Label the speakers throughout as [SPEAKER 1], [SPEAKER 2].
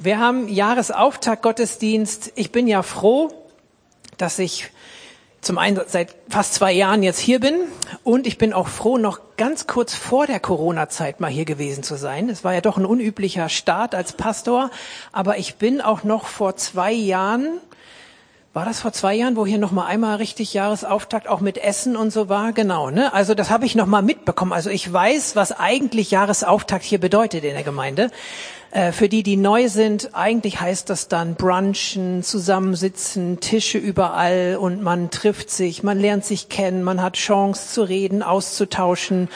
[SPEAKER 1] Wir haben Jahresauftakt Gottesdienst. Ich bin ja froh, dass ich zum einen seit fast zwei Jahren jetzt hier bin und ich bin auch froh, noch ganz kurz vor der Corona-Zeit mal hier gewesen zu sein. Es war ja doch ein unüblicher Start als Pastor, aber ich bin auch noch vor zwei Jahren war das vor zwei Jahren, wo hier noch mal einmal richtig Jahresauftakt auch mit Essen und so war? Genau, ne? Also das habe ich noch mal mitbekommen. Also ich weiß, was eigentlich Jahresauftakt hier bedeutet in der Gemeinde. Äh, für die, die neu sind, eigentlich heißt das dann Brunchen, zusammensitzen, Tische überall und man trifft sich, man lernt sich kennen, man hat Chance zu reden, auszutauschen.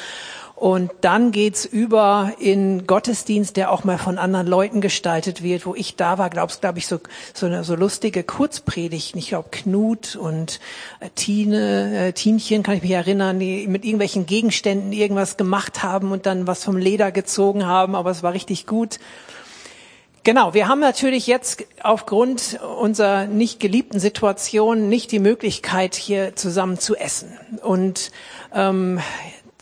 [SPEAKER 1] Und dann geht's über in Gottesdienst, der auch mal von anderen Leuten gestaltet wird. Wo ich da war, glaubst, glaube ich, so, so eine so lustige Kurzpredigten. Ich glaube, Knut und äh, Tine, äh, Tienchen, kann ich mich erinnern, die mit irgendwelchen Gegenständen irgendwas gemacht haben und dann was vom Leder gezogen haben. Aber es war richtig gut. Genau, wir haben natürlich jetzt aufgrund unserer nicht geliebten Situation nicht die Möglichkeit, hier zusammen zu essen. Und ähm,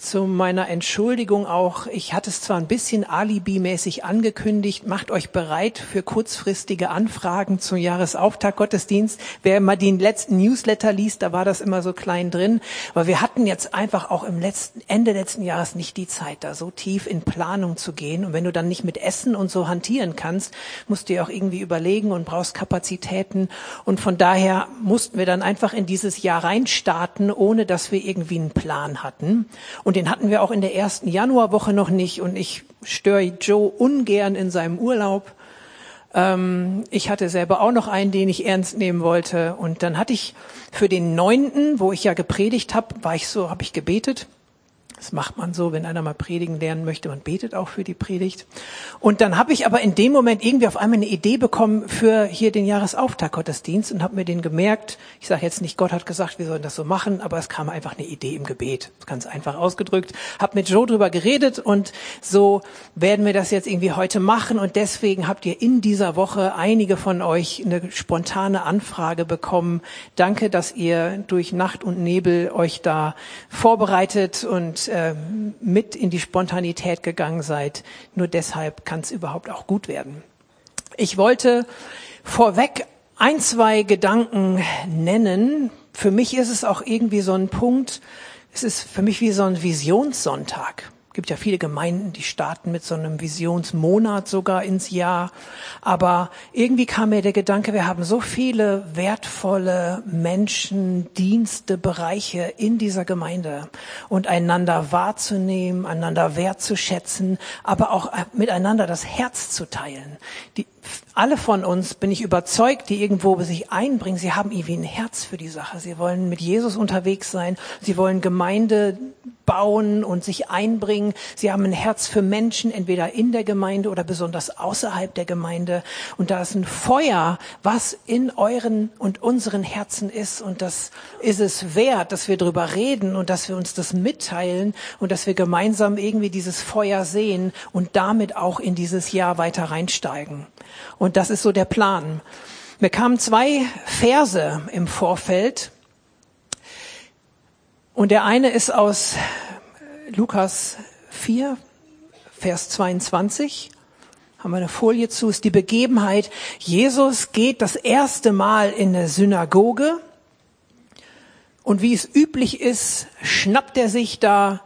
[SPEAKER 1] zu meiner Entschuldigung auch, ich hatte es zwar ein bisschen alibimäßig angekündigt, macht euch bereit für kurzfristige Anfragen zum Jahresauftakt Gottesdienst. Wer mal den letzten Newsletter liest, da war das immer so klein drin. Aber wir hatten jetzt einfach auch im letzten, Ende letzten Jahres nicht die Zeit, da so tief in Planung zu gehen. Und wenn du dann nicht mit Essen und so hantieren kannst, musst du ja auch irgendwie überlegen und brauchst Kapazitäten. Und von daher mussten wir dann einfach in dieses Jahr reinstarten, ohne dass wir irgendwie einen Plan hatten. Und und den hatten wir auch in der ersten Januarwoche noch nicht. Und ich störe Joe ungern in seinem Urlaub. Ähm, ich hatte selber auch noch einen, den ich ernst nehmen wollte. Und dann hatte ich für den neunten, wo ich ja gepredigt habe, war ich so, habe ich gebetet. Das macht man so, wenn einer mal predigen lernen möchte, man betet auch für die Predigt. Und dann habe ich aber in dem Moment irgendwie auf einmal eine Idee bekommen für hier den Jahresauftakt Gottesdienst und habe mir den gemerkt. Ich sage jetzt nicht, Gott hat gesagt, wir sollen das so machen, aber es kam einfach eine Idee im Gebet. Ganz einfach ausgedrückt. Habe mit Joe drüber geredet und so werden wir das jetzt irgendwie heute machen und deswegen habt ihr in dieser Woche einige von euch eine spontane Anfrage bekommen. Danke, dass ihr durch Nacht und Nebel euch da vorbereitet und äh, mit in die Spontanität gegangen seid. Nur deshalb kann es überhaupt auch gut werden. Ich wollte vorweg ein, zwei Gedanken nennen. Für mich ist es auch irgendwie so ein Punkt, es ist für mich wie so ein Visionssonntag gibt ja viele Gemeinden, die starten mit so einem Visionsmonat sogar ins Jahr. Aber irgendwie kam mir der Gedanke, wir haben so viele wertvolle Menschen, Dienste, Bereiche in dieser Gemeinde und einander wahrzunehmen, einander wertzuschätzen, aber auch miteinander das Herz zu teilen. Die, alle von uns, bin ich überzeugt, die irgendwo sich einbringen, sie haben irgendwie ein Herz für die Sache. Sie wollen mit Jesus unterwegs sein. Sie wollen Gemeinde bauen und sich einbringen. Sie haben ein Herz für Menschen, entweder in der Gemeinde oder besonders außerhalb der Gemeinde. Und da ist ein Feuer, was in euren und unseren Herzen ist. Und das ist es wert, dass wir darüber reden und dass wir uns das mitteilen und dass wir gemeinsam irgendwie dieses Feuer sehen und damit auch in dieses Jahr weiter reinsteigen. Und das ist so der Plan. Mir kamen zwei Verse im Vorfeld. Und der eine ist aus Lukas 4, Vers 22. Haben wir eine Folie zu, ist die Begebenheit. Jesus geht das erste Mal in eine Synagoge. Und wie es üblich ist, schnappt er sich da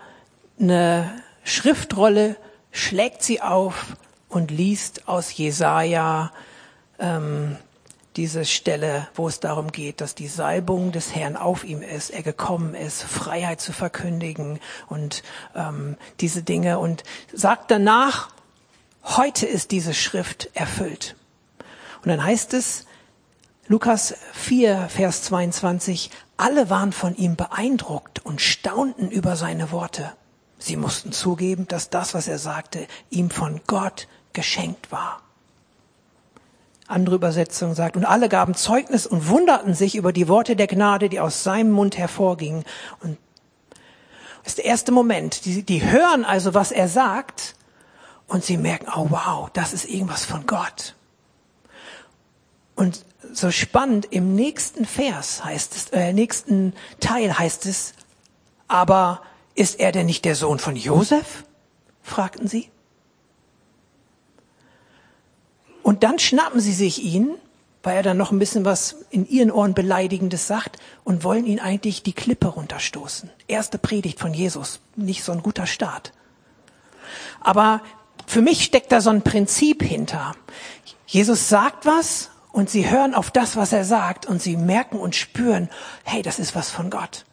[SPEAKER 1] eine Schriftrolle, schlägt sie auf und liest aus Jesaja ähm, diese Stelle, wo es darum geht, dass die Salbung des Herrn auf ihm ist, er gekommen ist, Freiheit zu verkündigen und ähm, diese Dinge und sagt danach, heute ist diese Schrift erfüllt. Und dann heißt es, Lukas 4, Vers 22, alle waren von ihm beeindruckt und staunten über seine Worte. Sie mussten zugeben, dass das, was er sagte, ihm von Gott geschenkt war. Andere Übersetzung sagt, und alle gaben Zeugnis und wunderten sich über die Worte der Gnade, die aus seinem Mund hervorgingen. Und das ist der erste Moment. Die, die hören also, was er sagt, und sie merken, oh wow, das ist irgendwas von Gott. Und so spannend, im nächsten Vers heißt es, äh, nächsten Teil heißt es, aber ist er denn nicht der Sohn von Josef? fragten sie. Und dann schnappen sie sich ihn, weil er dann noch ein bisschen was in ihren Ohren Beleidigendes sagt und wollen ihn eigentlich die Klippe runterstoßen. Erste Predigt von Jesus. Nicht so ein guter Start. Aber für mich steckt da so ein Prinzip hinter. Jesus sagt was und sie hören auf das, was er sagt und sie merken und spüren, hey, das ist was von Gott.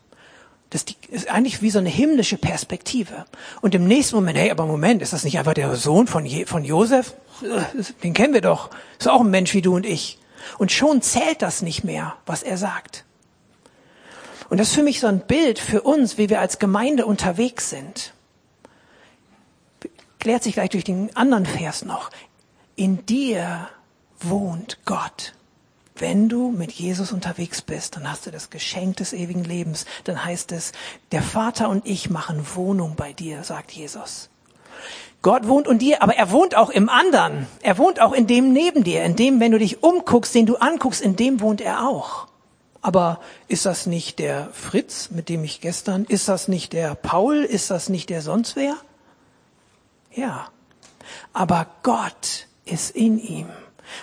[SPEAKER 1] Das ist eigentlich wie so eine himmlische Perspektive. Und im nächsten Moment, hey, aber Moment, ist das nicht einfach der Sohn von, Je von Josef? Den kennen wir doch. Ist auch ein Mensch wie du und ich. Und schon zählt das nicht mehr, was er sagt. Und das ist für mich so ein Bild für uns, wie wir als Gemeinde unterwegs sind. Klärt sich gleich durch den anderen Vers noch. In dir wohnt Gott. Wenn du mit Jesus unterwegs bist, dann hast du das Geschenk des ewigen Lebens. Dann heißt es, der Vater und ich machen Wohnung bei dir, sagt Jesus. Gott wohnt in dir, aber er wohnt auch im anderen. Er wohnt auch in dem neben dir, in dem, wenn du dich umguckst, den du anguckst, in dem wohnt er auch. Aber ist das nicht der Fritz, mit dem ich gestern, ist das nicht der Paul, ist das nicht der sonst wer? Ja. Aber Gott ist in ihm.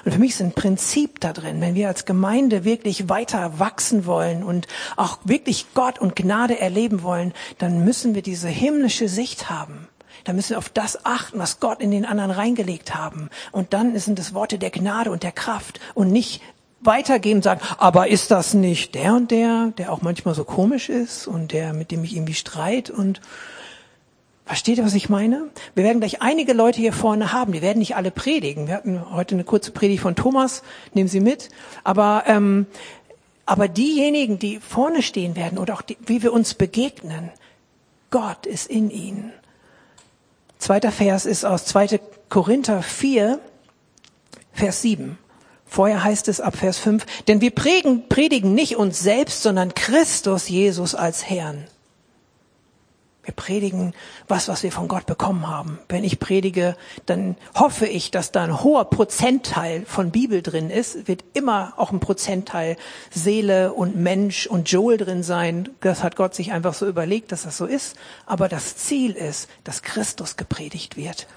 [SPEAKER 1] Und für mich ist ein Prinzip da drin, wenn wir als Gemeinde wirklich weiter wachsen wollen und auch wirklich Gott und Gnade erleben wollen, dann müssen wir diese himmlische Sicht haben. Da müssen wir auf das achten, was Gott in den anderen reingelegt haben. Und dann sind es Worte der Gnade und der Kraft und nicht weitergehen und sagen, aber ist das nicht der und der, der auch manchmal so komisch ist und der, mit dem ich irgendwie streit und Versteht ihr, was ich meine? Wir werden gleich einige Leute hier vorne haben, die werden nicht alle predigen. Wir hatten heute eine kurze Predigt von Thomas, nehmen Sie mit. Aber, ähm, aber diejenigen, die vorne stehen werden oder auch die, wie wir uns begegnen, Gott ist in ihnen. Zweiter Vers ist aus 2. Korinther 4, Vers 7. Vorher heißt es ab Vers 5, denn wir predigen nicht uns selbst, sondern Christus Jesus als Herrn. Wir predigen was, was wir von Gott bekommen haben. Wenn ich predige, dann hoffe ich, dass da ein hoher Prozentteil von Bibel drin ist. Wird immer auch ein Prozentteil Seele und Mensch und Joel drin sein. Das hat Gott sich einfach so überlegt, dass das so ist. Aber das Ziel ist, dass Christus gepredigt wird.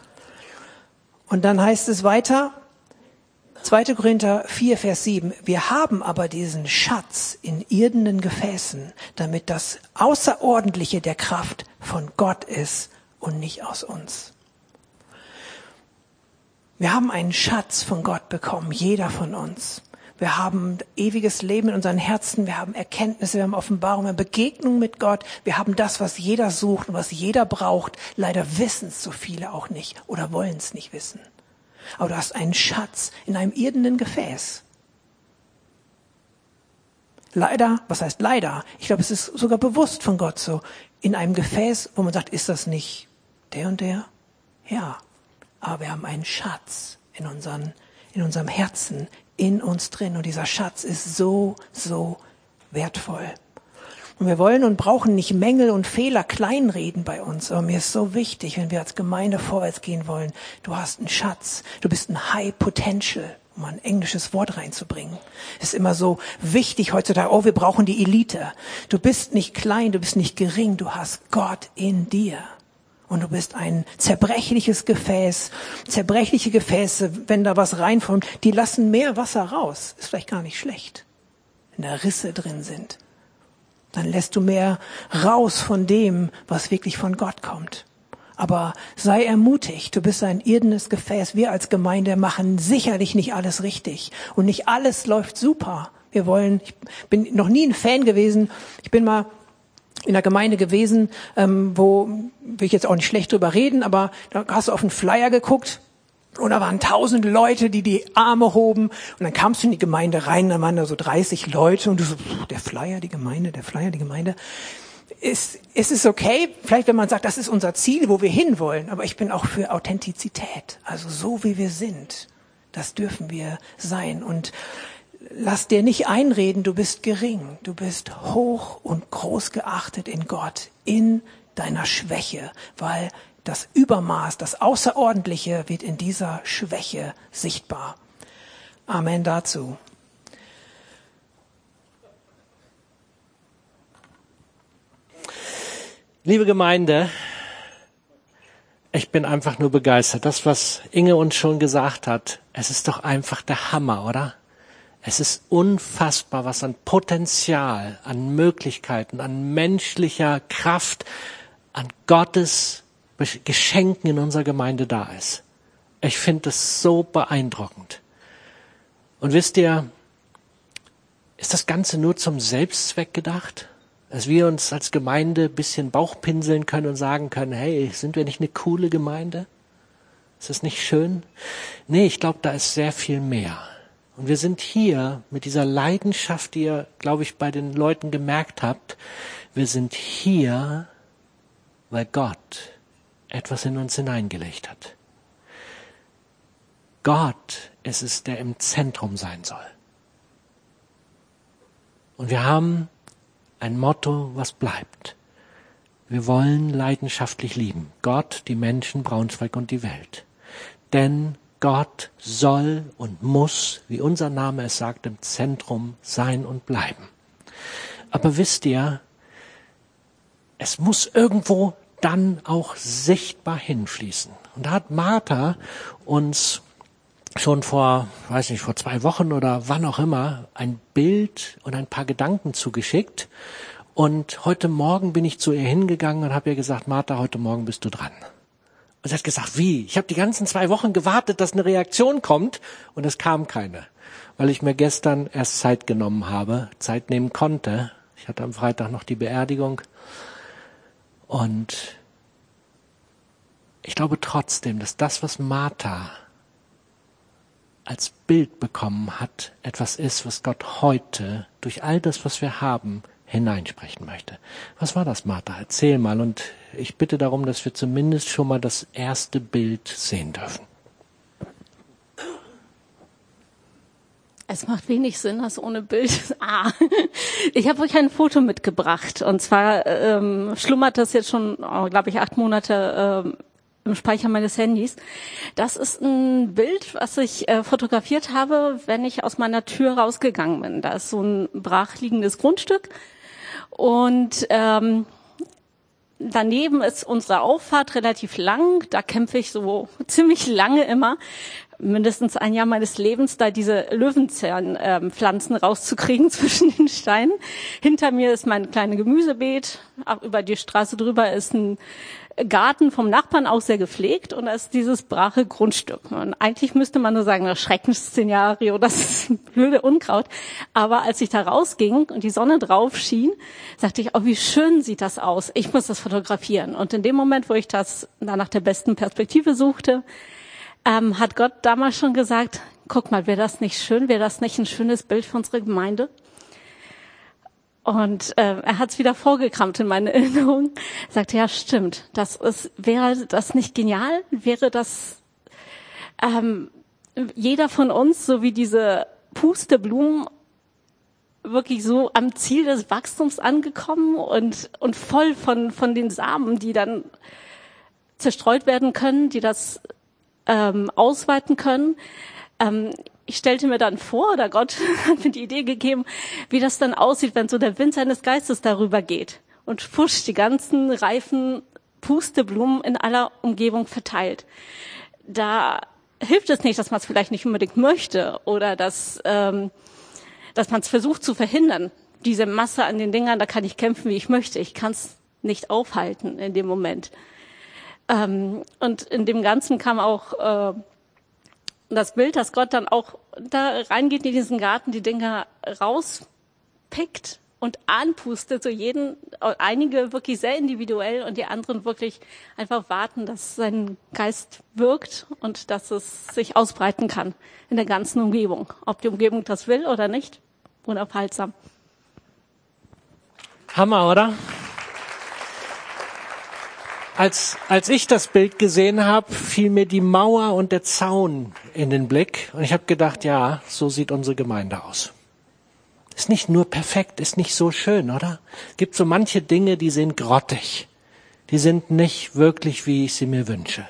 [SPEAKER 1] Und dann heißt es weiter, 2. Korinther 4, Vers 7. Wir haben aber diesen Schatz in irdenen Gefäßen, damit das Außerordentliche der Kraft von Gott ist und nicht aus uns. Wir haben einen Schatz von Gott bekommen, jeder von uns. Wir haben ewiges Leben in unseren Herzen, wir haben Erkenntnisse, wir haben Offenbarung, wir haben Begegnung mit Gott, wir haben das, was jeder sucht und was jeder braucht. Leider wissen es so viele auch nicht oder wollen es nicht wissen aber du hast einen Schatz in einem irdenen Gefäß. Leider, was heißt leider? Ich glaube, es ist sogar bewusst von Gott so. In einem Gefäß, wo man sagt, ist das nicht der und der? Ja. Aber wir haben einen Schatz in unseren, in unserem Herzen, in uns drin. Und dieser Schatz ist so, so wertvoll. Und wir wollen und brauchen nicht Mängel und Fehler kleinreden bei uns. Aber mir ist so wichtig, wenn wir als Gemeinde vorwärts gehen wollen. Du hast einen Schatz. Du bist ein High Potential um ein englisches Wort reinzubringen. Ist immer so wichtig heutzutage, oh, wir brauchen die Elite. Du bist nicht klein, du bist nicht gering, du hast Gott in dir. Und du bist ein zerbrechliches Gefäß. Zerbrechliche Gefäße, wenn da was reinkommt, die lassen mehr Wasser raus. Ist vielleicht gar nicht schlecht. Wenn da Risse drin sind dann lässt du mehr raus von dem, was wirklich von Gott kommt. Aber sei ermutigt, du bist ein irdenes Gefäß. Wir als Gemeinde machen sicherlich nicht alles richtig und nicht alles läuft super. Wir wollen, ich bin noch nie ein Fan gewesen. Ich bin mal in der Gemeinde gewesen, ähm, wo will ich jetzt auch nicht schlecht drüber reden, aber da hast du auf den Flyer geguckt und da waren tausend Leute, die die Arme hoben. Und dann kamst du in die Gemeinde rein, da waren da so 30 Leute und du so, der Flyer, die Gemeinde, der Flyer, die Gemeinde. Ist, ist es okay, vielleicht wenn man sagt, das ist unser Ziel, wo wir hinwollen, aber ich bin auch für Authentizität. Also so wie wir sind, das dürfen wir sein. Und lass dir nicht einreden, du bist gering, du bist hoch und groß geachtet in Gott, in deiner Schwäche, weil das Übermaß, das Außerordentliche wird in dieser Schwäche sichtbar. Amen dazu.
[SPEAKER 2] Liebe Gemeinde, ich bin einfach nur begeistert. Das, was Inge uns schon gesagt hat, es ist doch einfach der Hammer, oder? Es ist unfassbar, was an Potenzial, an Möglichkeiten, an menschlicher Kraft, an Gottes Geschenken in unserer Gemeinde da ist. Ich finde es so beeindruckend. Und wisst ihr, ist das Ganze nur zum Selbstzweck gedacht? dass wir uns als Gemeinde ein bisschen Bauchpinseln können und sagen können, hey, sind wir nicht eine coole Gemeinde? Ist das nicht schön? Nee, ich glaube, da ist sehr viel mehr. Und wir sind hier mit dieser Leidenschaft, die ihr, glaube ich, bei den Leuten gemerkt habt. Wir sind hier, weil Gott etwas in uns hineingelegt hat. Gott ist es, der im Zentrum sein soll. Und wir haben ein Motto, was bleibt. Wir wollen leidenschaftlich lieben. Gott, die Menschen, Braunschweig und die Welt. Denn Gott soll und muss, wie unser Name es sagt, im Zentrum sein und bleiben. Aber wisst ihr, es muss irgendwo dann auch sichtbar hinfließen. Und da hat Martha uns schon vor, weiß nicht, vor zwei Wochen oder wann auch immer ein Bild und ein paar Gedanken zugeschickt. Und heute Morgen bin ich zu ihr hingegangen und habe ihr gesagt, Martha, heute Morgen bist du dran. Und sie hat gesagt, wie? Ich habe die ganzen zwei Wochen gewartet, dass eine Reaktion kommt und es kam keine, weil ich mir gestern erst Zeit genommen habe, Zeit nehmen konnte. Ich hatte am Freitag noch die Beerdigung und ich glaube trotzdem, dass das, was Martha als Bild bekommen hat, etwas ist, was Gott heute durch all das, was wir haben, hineinsprechen möchte. Was war das, Martha? Erzähl mal und ich bitte darum, dass wir zumindest schon mal das erste Bild sehen dürfen.
[SPEAKER 3] Es macht wenig Sinn, das ohne Bild. Ah, ich habe euch ein Foto mitgebracht. Und zwar ähm, schlummert das jetzt schon, oh, glaube ich, acht Monate ähm, im Speicher meines Handys. Das ist ein Bild, was ich äh, fotografiert habe, wenn ich aus meiner Tür rausgegangen bin. Da ist so ein brachliegendes Grundstück und ähm, daneben ist unsere Auffahrt relativ lang. Da kämpfe ich so ziemlich lange immer, mindestens ein Jahr meines Lebens, da diese Löwenzahnpflanzen rauszukriegen zwischen den Steinen. Hinter mir ist mein kleines Gemüsebeet. Über die Straße drüber ist ein Garten vom Nachbarn auch sehr gepflegt und da ist dieses brache Grundstück. Und eigentlich müsste man nur sagen, das Schreckensszenario, das ist blöde Unkraut. Aber als ich da rausging und die Sonne drauf schien, sagte ich, oh, wie schön sieht das aus. Ich muss das fotografieren. Und in dem Moment, wo ich das da nach der besten Perspektive suchte, ähm, hat Gott damals schon gesagt, guck mal, wäre das nicht schön? Wäre das nicht ein schönes Bild für unsere Gemeinde? Und äh, er hat es wieder vorgekramt in meine Erinnerung. Sagte, ja, stimmt. Das ist, wäre das nicht genial? Wäre das ähm, jeder von uns, so wie diese Pusteblumen, wirklich so am Ziel des Wachstums angekommen und, und voll von, von den Samen, die dann zerstreut werden können, die das ähm, ausweiten können. Ähm, ich stellte mir dann vor, oder Gott hat mir die Idee gegeben, wie das dann aussieht, wenn so der Wind seines Geistes darüber geht und fusch die ganzen reifen Pusteblumen in aller Umgebung verteilt. Da hilft es nicht, dass man es vielleicht nicht unbedingt möchte oder dass, ähm, dass man es versucht zu verhindern. Diese Masse an den Dingern, da kann ich kämpfen, wie ich möchte. Ich kann es nicht aufhalten in dem Moment. Ähm, und in dem Ganzen kam auch äh, das Bild, dass Gott dann auch da reingeht in diesen Garten, die Dinger rauspickt und anpustet, so jeden, einige wirklich sehr individuell und die anderen wirklich einfach warten, dass sein Geist wirkt und dass es sich ausbreiten kann in der ganzen Umgebung. Ob die Umgebung das will oder nicht, unaufhaltsam.
[SPEAKER 2] Hammer, oder? Als, als ich das Bild gesehen habe, fiel mir die Mauer und der Zaun in den Blick. Und ich habe gedacht, ja, so sieht unsere Gemeinde aus. Ist nicht nur perfekt, ist nicht so schön, oder? Gibt so manche Dinge, die sind grottig. Die sind nicht wirklich, wie ich sie mir wünsche.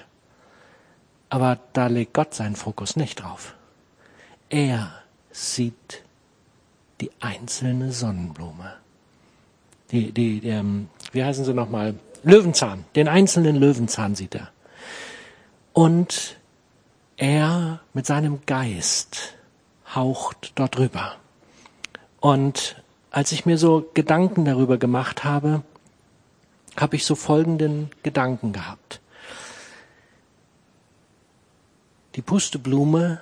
[SPEAKER 2] Aber da legt Gott seinen Fokus nicht drauf. Er sieht die einzelne Sonnenblume. Die, die, die ähm, wie heißen sie nochmal? Löwenzahn, den einzelnen Löwenzahn sieht er. Und er mit seinem Geist haucht dort drüber. Und als ich mir so Gedanken darüber gemacht habe, habe ich so folgenden Gedanken gehabt. Die Pusteblume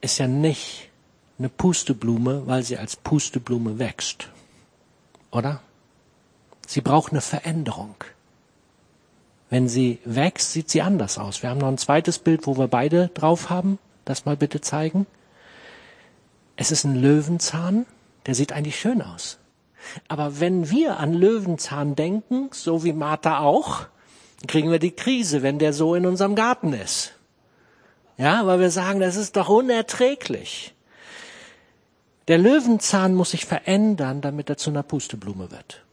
[SPEAKER 2] ist ja nicht eine Pusteblume, weil sie als Pusteblume wächst. Oder? Sie braucht eine Veränderung. Wenn sie wächst, sieht sie anders aus. Wir haben noch ein zweites Bild, wo wir beide drauf haben. Das mal bitte zeigen. Es ist ein Löwenzahn, der sieht eigentlich schön aus. Aber wenn wir an Löwenzahn denken, so wie Martha auch, kriegen wir die Krise, wenn der so in unserem Garten ist. Ja, weil wir sagen, das ist doch unerträglich. Der Löwenzahn muss sich verändern, damit er zu einer Pusteblume wird.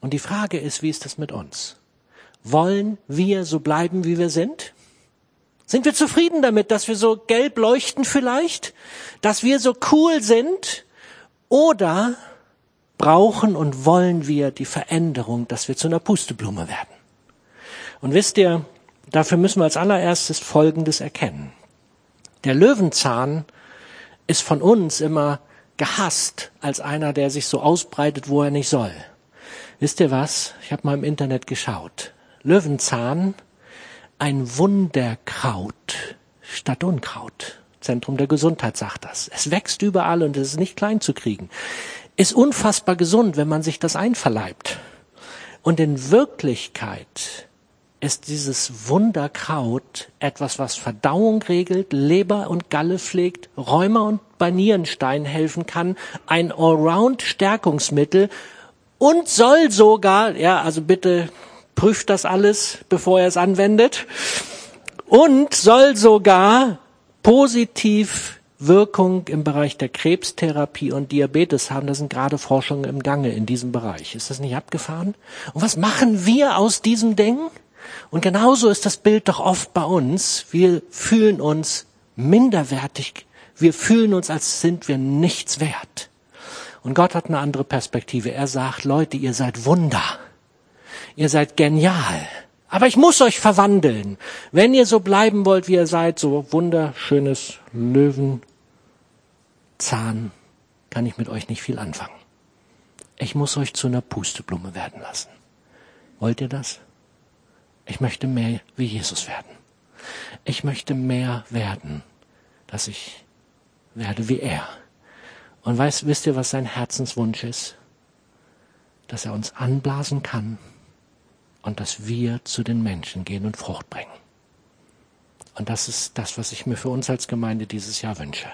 [SPEAKER 2] Und die Frage ist, wie ist das mit uns? Wollen wir so bleiben, wie wir sind? Sind wir zufrieden damit, dass wir so gelb leuchten vielleicht? Dass wir so cool sind? Oder brauchen und wollen wir die Veränderung, dass wir zu einer Pusteblume werden? Und wisst ihr, dafür müssen wir als allererstes Folgendes erkennen. Der Löwenzahn ist von uns immer gehasst als einer, der sich so ausbreitet, wo er nicht soll. Wisst ihr was? Ich habe mal im Internet geschaut. Löwenzahn, ein Wunderkraut statt Unkraut. Zentrum der Gesundheit sagt das. Es wächst überall und es ist nicht klein zu kriegen. Ist unfassbar gesund, wenn man sich das einverleibt. Und in Wirklichkeit ist dieses Wunderkraut etwas, was Verdauung regelt, Leber und Galle pflegt, Rheuma und bei Nierenstein helfen kann, ein Allround-Stärkungsmittel und soll sogar, ja, also bitte prüft das alles, bevor er es anwendet, und soll sogar positiv Wirkung im Bereich der Krebstherapie und Diabetes haben. Da sind gerade Forschungen im Gange in diesem Bereich. Ist das nicht abgefahren? Und was machen wir aus diesem Ding? Und genauso ist das Bild doch oft bei uns. Wir fühlen uns minderwertig. Wir fühlen uns, als sind wir nichts wert. Und Gott hat eine andere Perspektive. Er sagt, Leute, ihr seid Wunder. Ihr seid genial. Aber ich muss euch verwandeln. Wenn ihr so bleiben wollt, wie ihr seid, so wunderschönes Löwenzahn, kann ich mit euch nicht viel anfangen. Ich muss euch zu einer Pusteblume werden lassen. Wollt ihr das? Ich möchte mehr wie Jesus werden. Ich möchte mehr werden, dass ich werde wie er. Und weißt, wisst ihr, was sein Herzenswunsch ist? Dass er uns anblasen kann und dass wir zu den Menschen gehen und Frucht bringen. Und das ist das, was ich mir für uns als Gemeinde dieses Jahr wünsche.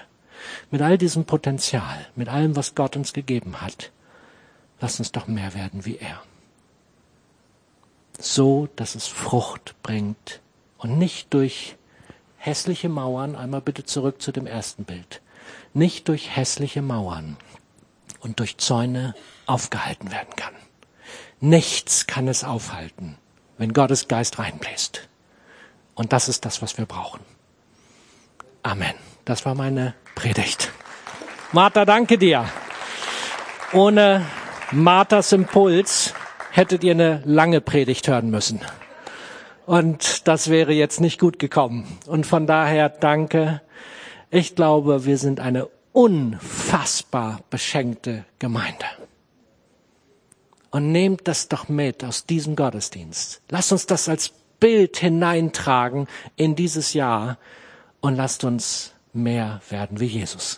[SPEAKER 2] Mit all diesem Potenzial, mit allem, was Gott uns gegeben hat, lass uns doch mehr werden wie er so, dass es Frucht bringt und nicht durch hässliche Mauern, einmal bitte zurück zu dem ersten Bild, nicht durch hässliche Mauern und durch Zäune aufgehalten werden kann. Nichts kann es aufhalten, wenn Gottes Geist reinbläst. Und das ist das, was wir brauchen. Amen. Das war meine Predigt. Martha, danke dir. Ohne Marthas Impuls hättet ihr eine lange Predigt hören müssen. Und das wäre jetzt nicht gut gekommen. Und von daher danke. Ich glaube, wir sind eine unfassbar beschenkte Gemeinde. Und nehmt das doch mit aus diesem Gottesdienst. Lasst uns das als Bild hineintragen in dieses Jahr und lasst uns mehr werden wie Jesus.